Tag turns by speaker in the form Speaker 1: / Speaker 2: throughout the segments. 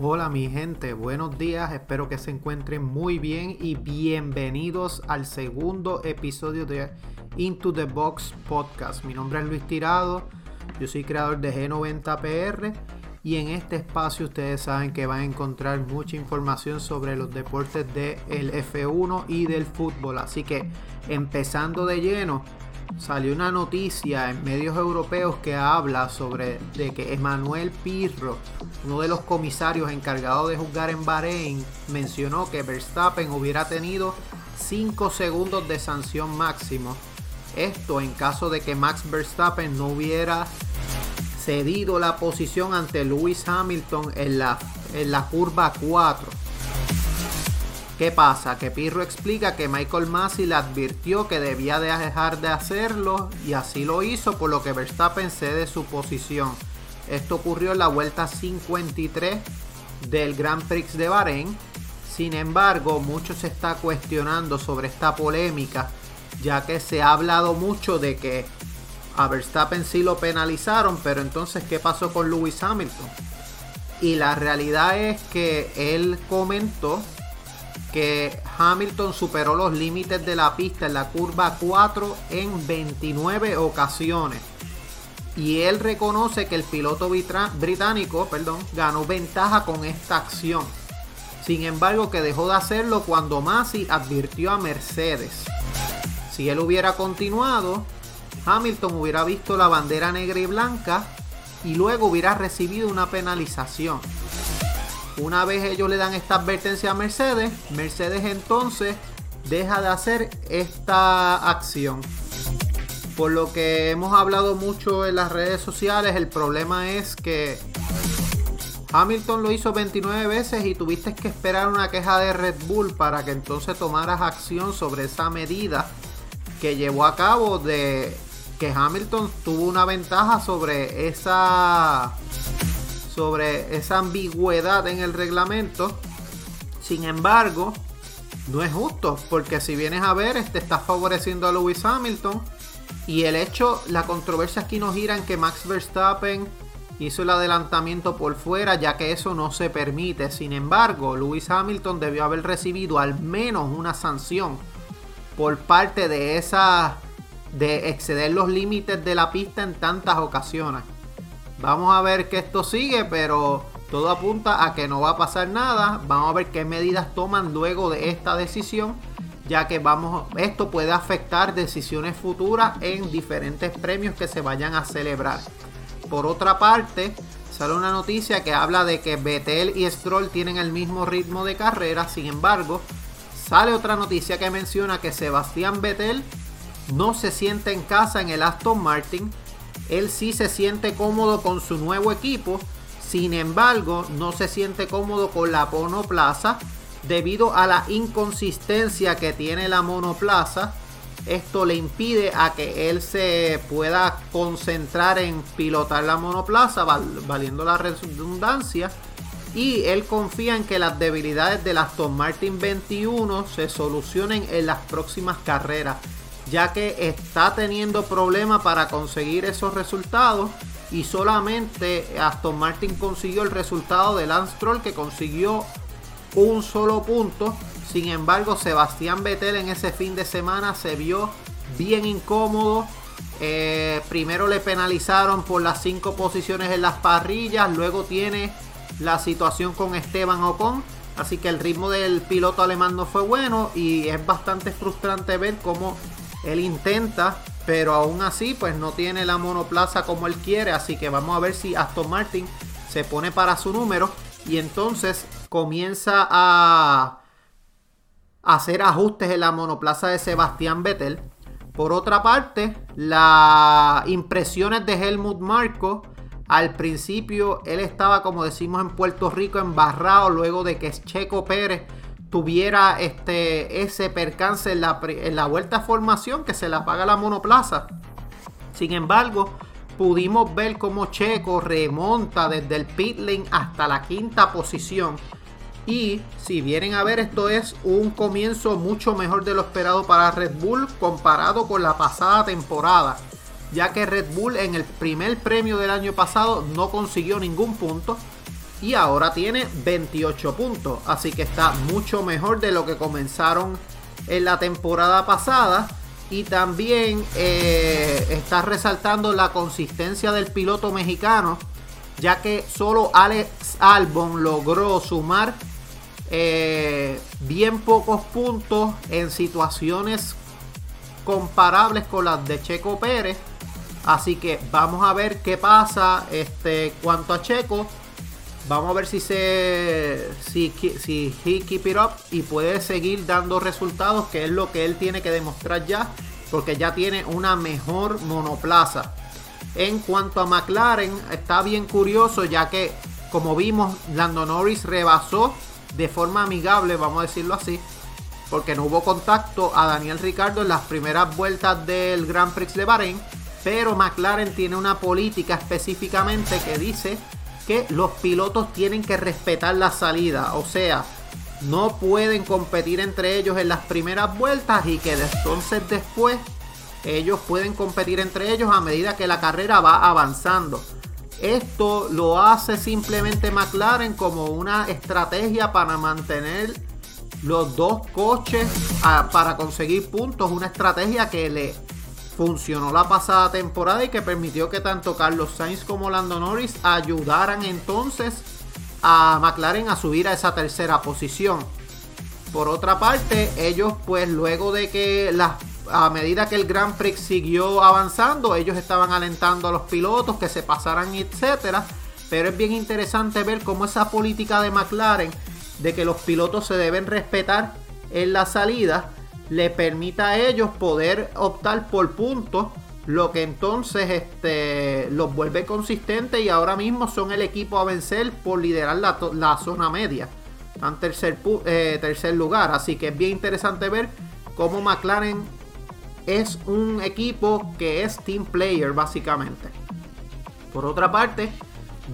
Speaker 1: Hola mi gente, buenos días, espero que se encuentren muy bien y bienvenidos al segundo episodio de Into the Box Podcast. Mi nombre es Luis Tirado, yo soy creador de G90PR y en este espacio ustedes saben que van a encontrar mucha información sobre los deportes del F1 y del fútbol. Así que empezando de lleno, salió una noticia en medios europeos que habla sobre de que Emanuel Pirro, uno de los comisarios encargados de juzgar en Bahrein, mencionó que Verstappen hubiera tenido 5 segundos de sanción máximo. Esto en caso de que Max Verstappen no hubiera cedido la posición ante Lewis Hamilton en la, en la curva 4. ¿Qué pasa? Que Pirro explica que Michael Massey le advirtió que debía dejar de hacerlo y así lo hizo, por lo que Verstappen cede su posición. Esto ocurrió en la vuelta 53 del Grand Prix de Bahrein. Sin embargo, mucho se está cuestionando sobre esta polémica, ya que se ha hablado mucho de que a Verstappen sí lo penalizaron, pero entonces, ¿qué pasó con Lewis Hamilton? Y la realidad es que él comentó que Hamilton superó los límites de la pista en la curva 4 en 29 ocasiones. Y él reconoce que el piloto británico perdón, ganó ventaja con esta acción. Sin embargo, que dejó de hacerlo cuando Masi advirtió a Mercedes. Si él hubiera continuado, Hamilton hubiera visto la bandera negra y blanca y luego hubiera recibido una penalización. Una vez ellos le dan esta advertencia a Mercedes, Mercedes entonces deja de hacer esta acción. Por lo que hemos hablado mucho en las redes sociales, el problema es que Hamilton lo hizo 29 veces y tuviste que esperar una queja de Red Bull para que entonces tomaras acción sobre esa medida que llevó a cabo de que Hamilton tuvo una ventaja sobre esa sobre esa ambigüedad en el reglamento. Sin embargo, no es justo, porque si vienes a ver, este está favoreciendo a Lewis Hamilton. Y el hecho, la controversia aquí nos gira en que Max Verstappen hizo el adelantamiento por fuera, ya que eso no se permite. Sin embargo, Lewis Hamilton debió haber recibido al menos una sanción por parte de esa de exceder los límites de la pista en tantas ocasiones. Vamos a ver que esto sigue, pero todo apunta a que no va a pasar nada. Vamos a ver qué medidas toman luego de esta decisión, ya que vamos, esto puede afectar decisiones futuras en diferentes premios que se vayan a celebrar. Por otra parte, sale una noticia que habla de que Vettel y Stroll tienen el mismo ritmo de carrera. Sin embargo, sale otra noticia que menciona que Sebastián Vettel no se siente en casa en el Aston Martin él sí se siente cómodo con su nuevo equipo, sin embargo no se siente cómodo con la monoplaza debido a la inconsistencia que tiene la monoplaza. Esto le impide a que él se pueda concentrar en pilotar la monoplaza, valiendo la redundancia. Y él confía en que las debilidades del Aston Martin 21 se solucionen en las próximas carreras ya que está teniendo problemas para conseguir esos resultados y solamente Aston Martin consiguió el resultado de Lance Stroll que consiguió un solo punto. Sin embargo, Sebastián Vettel en ese fin de semana se vio bien incómodo. Eh, primero le penalizaron por las cinco posiciones en las parrillas, luego tiene la situación con Esteban Ocon. Así que el ritmo del piloto alemán no fue bueno y es bastante frustrante ver cómo él intenta, pero aún así pues no tiene la monoplaza como él quiere. Así que vamos a ver si Aston Martin se pone para su número y entonces comienza a hacer ajustes en la monoplaza de Sebastián Vettel. Por otra parte, las impresiones de Helmut Marco. Al principio él estaba, como decimos en Puerto Rico, embarrado luego de que Checo Pérez tuviera este, ese percance en la, en la vuelta a formación que se la paga la monoplaza. Sin embargo, pudimos ver cómo Checo remonta desde el pit lane hasta la quinta posición. Y si vienen a ver, esto es un comienzo mucho mejor de lo esperado para Red Bull comparado con la pasada temporada. Ya que Red Bull en el primer premio del año pasado no consiguió ningún punto. Y ahora tiene 28 puntos. Así que está mucho mejor de lo que comenzaron en la temporada pasada. Y también eh, está resaltando la consistencia del piloto mexicano, ya que solo Alex Albon logró sumar eh, bien pocos puntos en situaciones comparables con las de Checo Pérez. Así que vamos a ver qué pasa este, cuanto a Checo. Vamos a ver si se si, si he keep it up y puede seguir dando resultados, que es lo que él tiene que demostrar ya, porque ya tiene una mejor monoplaza. En cuanto a McLaren, está bien curioso, ya que como vimos, Lando Norris rebasó de forma amigable, vamos a decirlo así, porque no hubo contacto a Daniel Ricardo en las primeras vueltas del Grand Prix de Bahrein, pero McLaren tiene una política específicamente que dice que los pilotos tienen que respetar la salida, o sea, no pueden competir entre ellos en las primeras vueltas y que entonces después ellos pueden competir entre ellos a medida que la carrera va avanzando. Esto lo hace simplemente McLaren como una estrategia para mantener los dos coches ah, para conseguir puntos. Una estrategia que le funcionó la pasada temporada y que permitió que tanto Carlos Sainz como Lando Norris ayudaran entonces a McLaren a subir a esa tercera posición. Por otra parte, ellos pues luego de que a medida que el Grand Prix siguió avanzando, ellos estaban alentando a los pilotos que se pasaran, etcétera. Pero es bien interesante ver cómo esa política de McLaren de que los pilotos se deben respetar en la salida le permita a ellos poder optar por puntos, lo que entonces este, los vuelve consistentes y ahora mismo son el equipo a vencer por liderar la, zona media. Están tercer, eh, tercer lugar, así que es bien interesante ver cómo McLaren es un equipo que es team player básicamente. Por otra parte,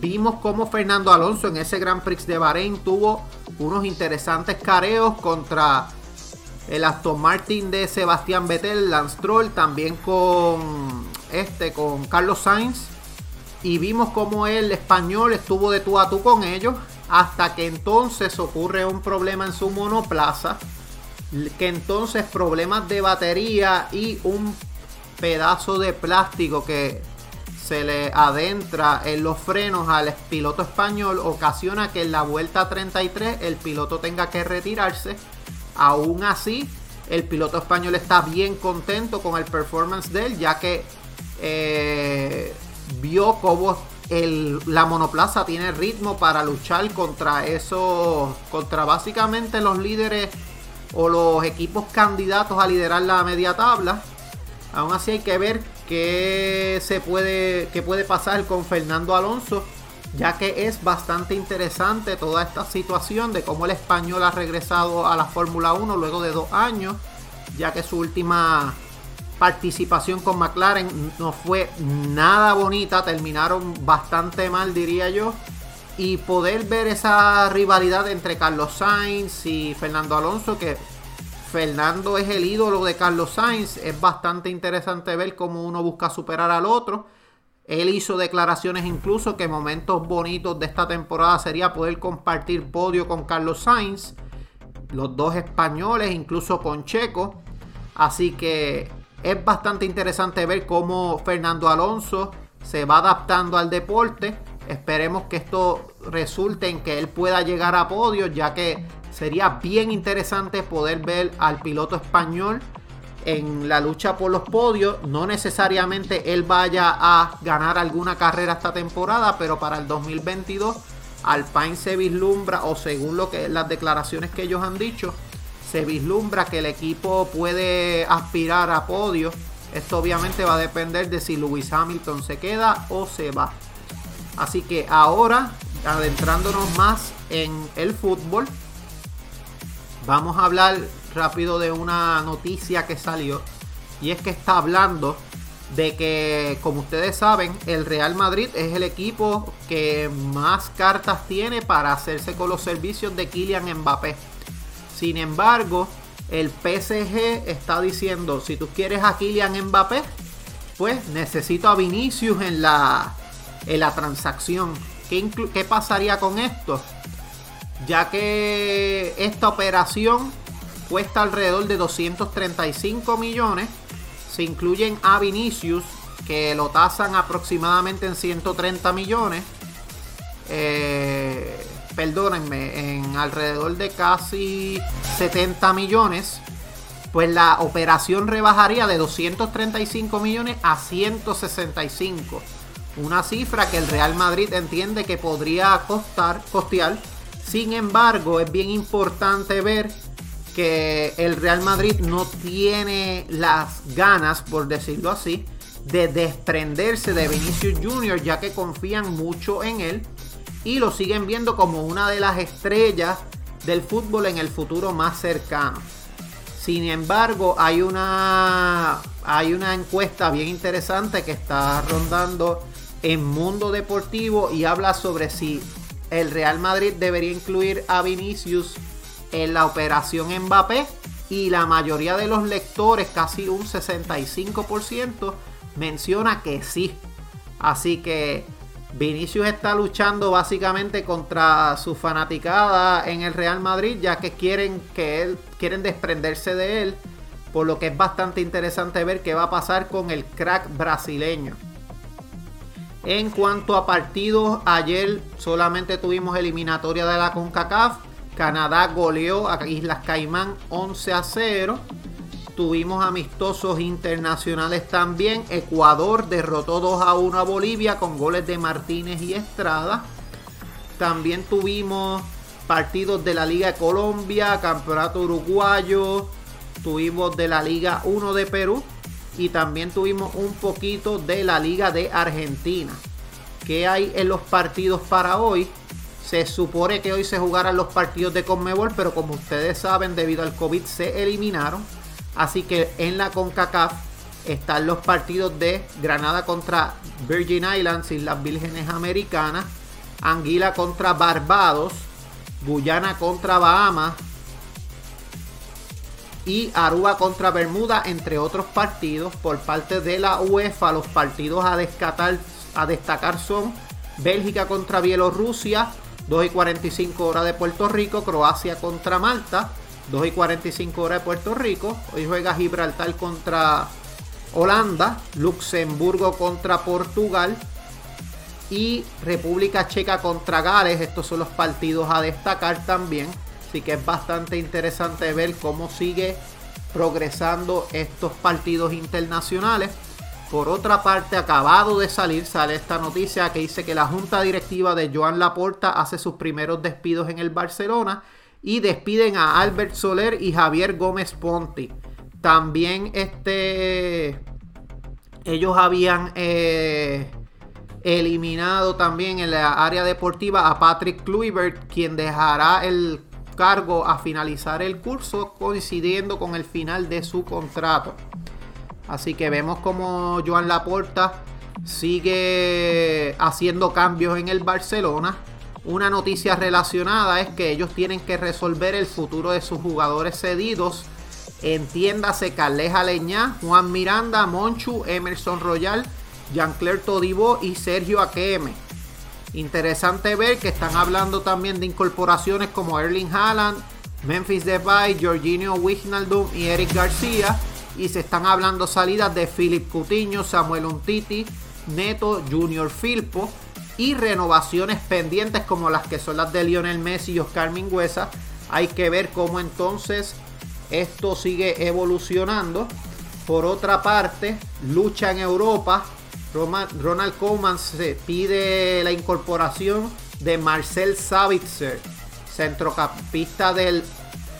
Speaker 1: vimos cómo Fernando Alonso en ese Grand Prix de Bahrein tuvo unos interesantes careos contra el Aston Martin de Sebastián Vettel, Lance Stroll, también con este, con Carlos Sainz. Y vimos cómo el español estuvo de tú a tú con ellos. Hasta que entonces ocurre un problema en su monoplaza. Que entonces problemas de batería y un pedazo de plástico que se le adentra en los frenos al piloto español ocasiona que en la vuelta 33 el piloto tenga que retirarse Aún así, el piloto español está bien contento con el performance de él, ya que eh, vio cómo la monoplaza tiene ritmo para luchar contra eso, contra básicamente los líderes o los equipos candidatos a liderar la media tabla. Aún así hay que ver qué se puede, qué puede pasar con Fernando Alonso ya que es bastante interesante toda esta situación de cómo el español ha regresado a la Fórmula 1 luego de dos años, ya que su última participación con McLaren no fue nada bonita, terminaron bastante mal diría yo, y poder ver esa rivalidad entre Carlos Sainz y Fernando Alonso, que Fernando es el ídolo de Carlos Sainz, es bastante interesante ver cómo uno busca superar al otro él hizo declaraciones incluso que momentos bonitos de esta temporada sería poder compartir podio con Carlos Sainz, los dos españoles, incluso con Checo. Así que es bastante interesante ver cómo Fernando Alonso se va adaptando al deporte. Esperemos que esto resulte en que él pueda llegar a podio, ya que sería bien interesante poder ver al piloto español en la lucha por los podios. No necesariamente él vaya a ganar alguna carrera esta temporada, pero para el 2022 Alpine se vislumbra, o según lo que las declaraciones que ellos han dicho, se vislumbra que el equipo puede aspirar a podio. Esto obviamente va a depender de si Lewis Hamilton se queda o se va. Así que ahora, adentrándonos más en el fútbol, vamos a hablar rápido de una noticia que salió. Y es que está hablando de que, como ustedes saben, el Real Madrid es el equipo que más cartas tiene para hacerse con los servicios de Kylian Mbappé. Sin embargo, el PSG está diciendo, si tú quieres a Kylian Mbappé, pues necesito a Vinicius en la, en la transacción. ¿Qué, pasaría con esto? Ya que esta operación cuesta alrededor de 235 millones. Se incluyen a Vinicius, que lo tasan aproximadamente en 130 millones. Eh, perdónenme, en alrededor de casi 70 millones. Pues la operación rebajaría de 235 millones a 165 una cifra que el Real Madrid entiende que podría costar, costear. Sin embargo, es bien importante ver que el Real Madrid no tiene las ganas, por decirlo así, de desprenderse de Vinicius Jr., ya que confían mucho en él y lo siguen viendo como una de las estrellas del fútbol en el futuro más cercano. Sin embargo, hay una, hay una encuesta bien interesante que está rondando en Mundo Deportivo y habla sobre si el Real Madrid debería incluir a Vinicius en la operación Mbappé y la mayoría de los lectores, casi un 65%, menciona que sí. Así que Vinicius está luchando básicamente contra su fanaticada en el Real Madrid, ya que quieren que él quieren desprenderse de él, por lo que es bastante interesante ver qué va a pasar con el crack brasileño. En cuanto a partidos, ayer solamente tuvimos eliminatoria de la CONCACAF. Canadá goleó a Islas Caimán 11 a 0. Tuvimos amistosos internacionales también. Ecuador derrotó 2 a 1 a Bolivia con goles de Martínez y Estrada. También tuvimos partidos de la Liga de Colombia, Campeonato Uruguayo. Tuvimos de la Liga 1 de Perú y también tuvimos un poquito de la Liga de Argentina. ¿Qué hay en los partidos para hoy? Se supone que hoy se jugaran los partidos de Conmebol, pero como ustedes saben, debido al COVID se eliminaron. Así que en la CONCACAF están los partidos de Granada contra Virgin Islands, Islas Vírgenes Americanas, Anguila contra Barbados, Guyana contra Bahamas, y Aruba contra Bermuda, entre otros partidos. Por parte de la UEFA, los partidos a, a destacar son Bélgica contra Bielorrusia, 2 y 45 horas de Puerto Rico, Croacia contra Malta, 2 y 45 horas de Puerto Rico. Hoy juega Gibraltar contra Holanda, Luxemburgo contra Portugal y República Checa contra Gales. Estos son los partidos a destacar también. Así que es bastante interesante ver cómo sigue progresando estos partidos internacionales. Por otra parte, acabado de salir, sale esta noticia que dice que la junta directiva de Joan Laporta hace sus primeros despidos en el Barcelona y despiden a Albert Soler y Javier Gómez Ponti. También este, ellos habían eh, eliminado también en la área deportiva a Patrick Kluivert, quien dejará el cargo a finalizar el curso coincidiendo con el final de su contrato. Así que vemos como Joan Laporta sigue haciendo cambios en el Barcelona. Una noticia relacionada es que ellos tienen que resolver el futuro de sus jugadores cedidos. Entiéndase Carleja Leñá, Juan Miranda, Monchu, Emerson Royal, Jean-Claire Todibo y Sergio Aqueme. Interesante ver que están hablando también de incorporaciones como Erling Haaland, Memphis Depay, Jorginho Wijnaldum y Eric García. Y se están hablando salidas de Philip Cutiño, Samuel Untiti, Neto, Junior Filpo. Y renovaciones pendientes como las que son las de Lionel Messi y Oscar Mingüesa. Hay que ver cómo entonces esto sigue evolucionando. Por otra parte, lucha en Europa Ronald Koeman se pide la incorporación de Marcel Savitzer, centrocampista del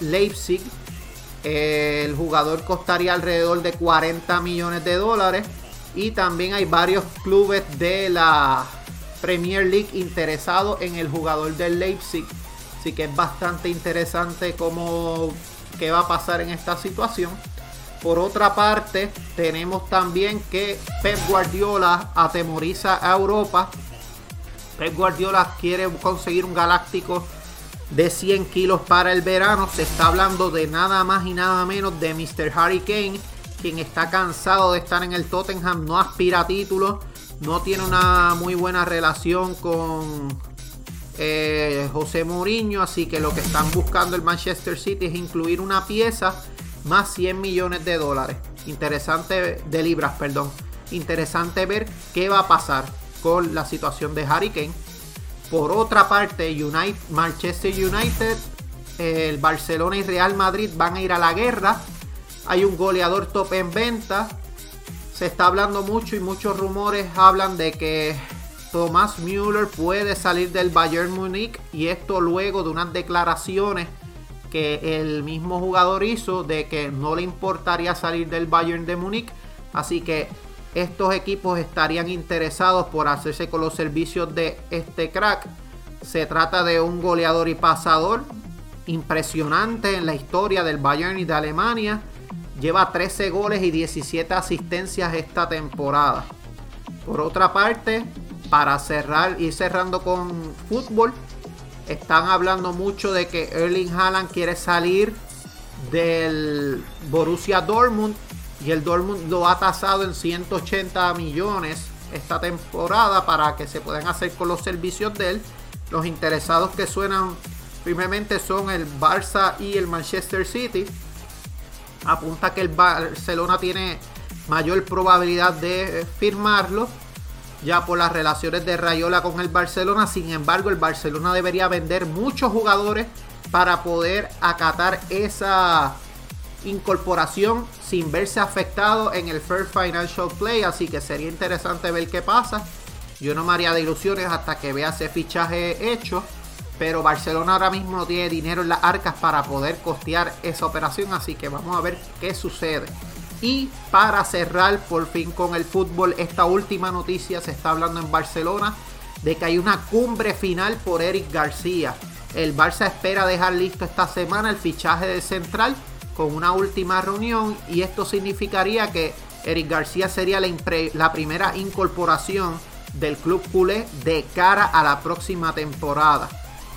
Speaker 1: Leipzig. El jugador costaría alrededor de 40 millones de dólares. Y también hay varios clubes de la Premier League interesados en el jugador del Leipzig. Así que es bastante interesante cómo qué va a pasar en esta situación. Por otra parte, tenemos también que Pep Guardiola atemoriza a Europa. Pep Guardiola quiere conseguir un galáctico de 100 kilos para el verano. Se está hablando de nada más y nada menos de Mr. Harry Kane, quien está cansado de estar en el Tottenham, no aspira a títulos, no tiene una muy buena relación con eh, José Mourinho, así que lo que están buscando el Manchester City es incluir una pieza más 100 millones de dólares. Interesante de libras, perdón. Interesante ver qué va a pasar con la situación de Harry Kane. Por otra parte, Manchester United, el Barcelona y Real Madrid van a ir a la guerra. Hay un goleador top en venta. Se está hablando mucho y muchos rumores hablan de que Thomas Müller puede salir del Bayern Múnich y esto luego de unas declaraciones que el mismo jugador hizo de que no le importaría salir del Bayern de Múnich. Así que estos equipos estarían interesados por hacerse con los servicios de este crack. Se trata de un goleador y pasador impresionante en la historia del Bayern y de Alemania. Lleva 13 goles y 17 asistencias esta temporada. Por otra parte, para cerrar y cerrando con fútbol, están hablando mucho de que Erling Haaland quiere salir del Borussia Dortmund y el Dortmund lo ha tasado en 180 millones esta temporada para que se puedan hacer con los servicios de él. Los interesados que suenan firmemente son el Barça y el Manchester City. Apunta que el Barcelona tiene mayor probabilidad de firmarlo ya por las relaciones de Rayola con el Barcelona. Sin embargo, el Barcelona debería vender muchos jugadores para poder acatar esa incorporación sin verse afectado en el Fair Financial Play. Así que sería interesante ver qué pasa. Yo no me haría de ilusiones hasta que vea ese fichaje hecho. Pero Barcelona ahora mismo no tiene dinero en las arcas para poder costear esa operación. Así que vamos a ver qué sucede. Y para cerrar por fin con el fútbol, esta última noticia se está hablando en Barcelona de que hay una cumbre final por Eric García. El Barça espera dejar listo esta semana el fichaje del central con una última reunión y esto significaría que Eric García sería la, la primera incorporación del club culé de cara a la próxima temporada.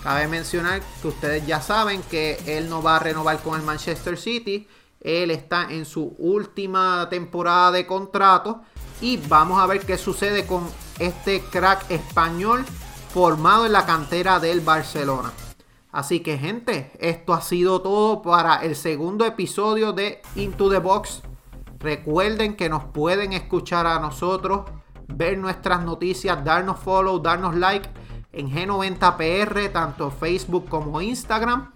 Speaker 1: Cabe mencionar que ustedes ya saben que él no va a renovar con el Manchester City, él está en su última temporada de contrato y vamos a ver qué sucede con este crack español formado en la cantera del Barcelona. Así que gente, esto ha sido todo para el segundo episodio de Into the Box. Recuerden que nos pueden escuchar a nosotros, ver nuestras noticias, darnos follow, darnos like en G90PR, tanto Facebook como Instagram.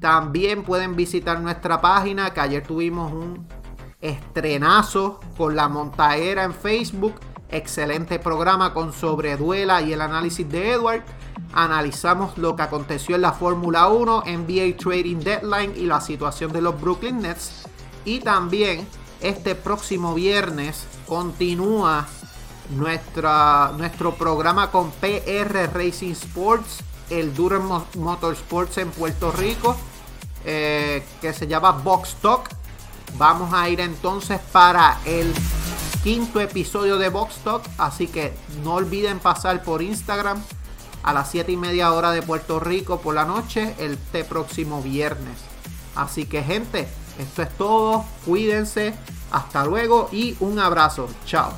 Speaker 1: También pueden visitar nuestra página, que ayer tuvimos un estrenazo con la montaera en Facebook. Excelente programa con sobreduela y el análisis de Edward. Analizamos lo que aconteció en la Fórmula 1, NBA Trading Deadline y la situación de los Brooklyn Nets. Y también este próximo viernes continúa nuestra, nuestro programa con PR Racing Sports, el Durham Motorsports en Puerto Rico. Eh, que se llama Box Talk. Vamos a ir entonces para el quinto episodio de Box Talk. Así que no olviden pasar por Instagram a las 7 y media hora de Puerto Rico por la noche, este próximo viernes. Así que gente, esto es todo. Cuídense. Hasta luego y un abrazo. Chao.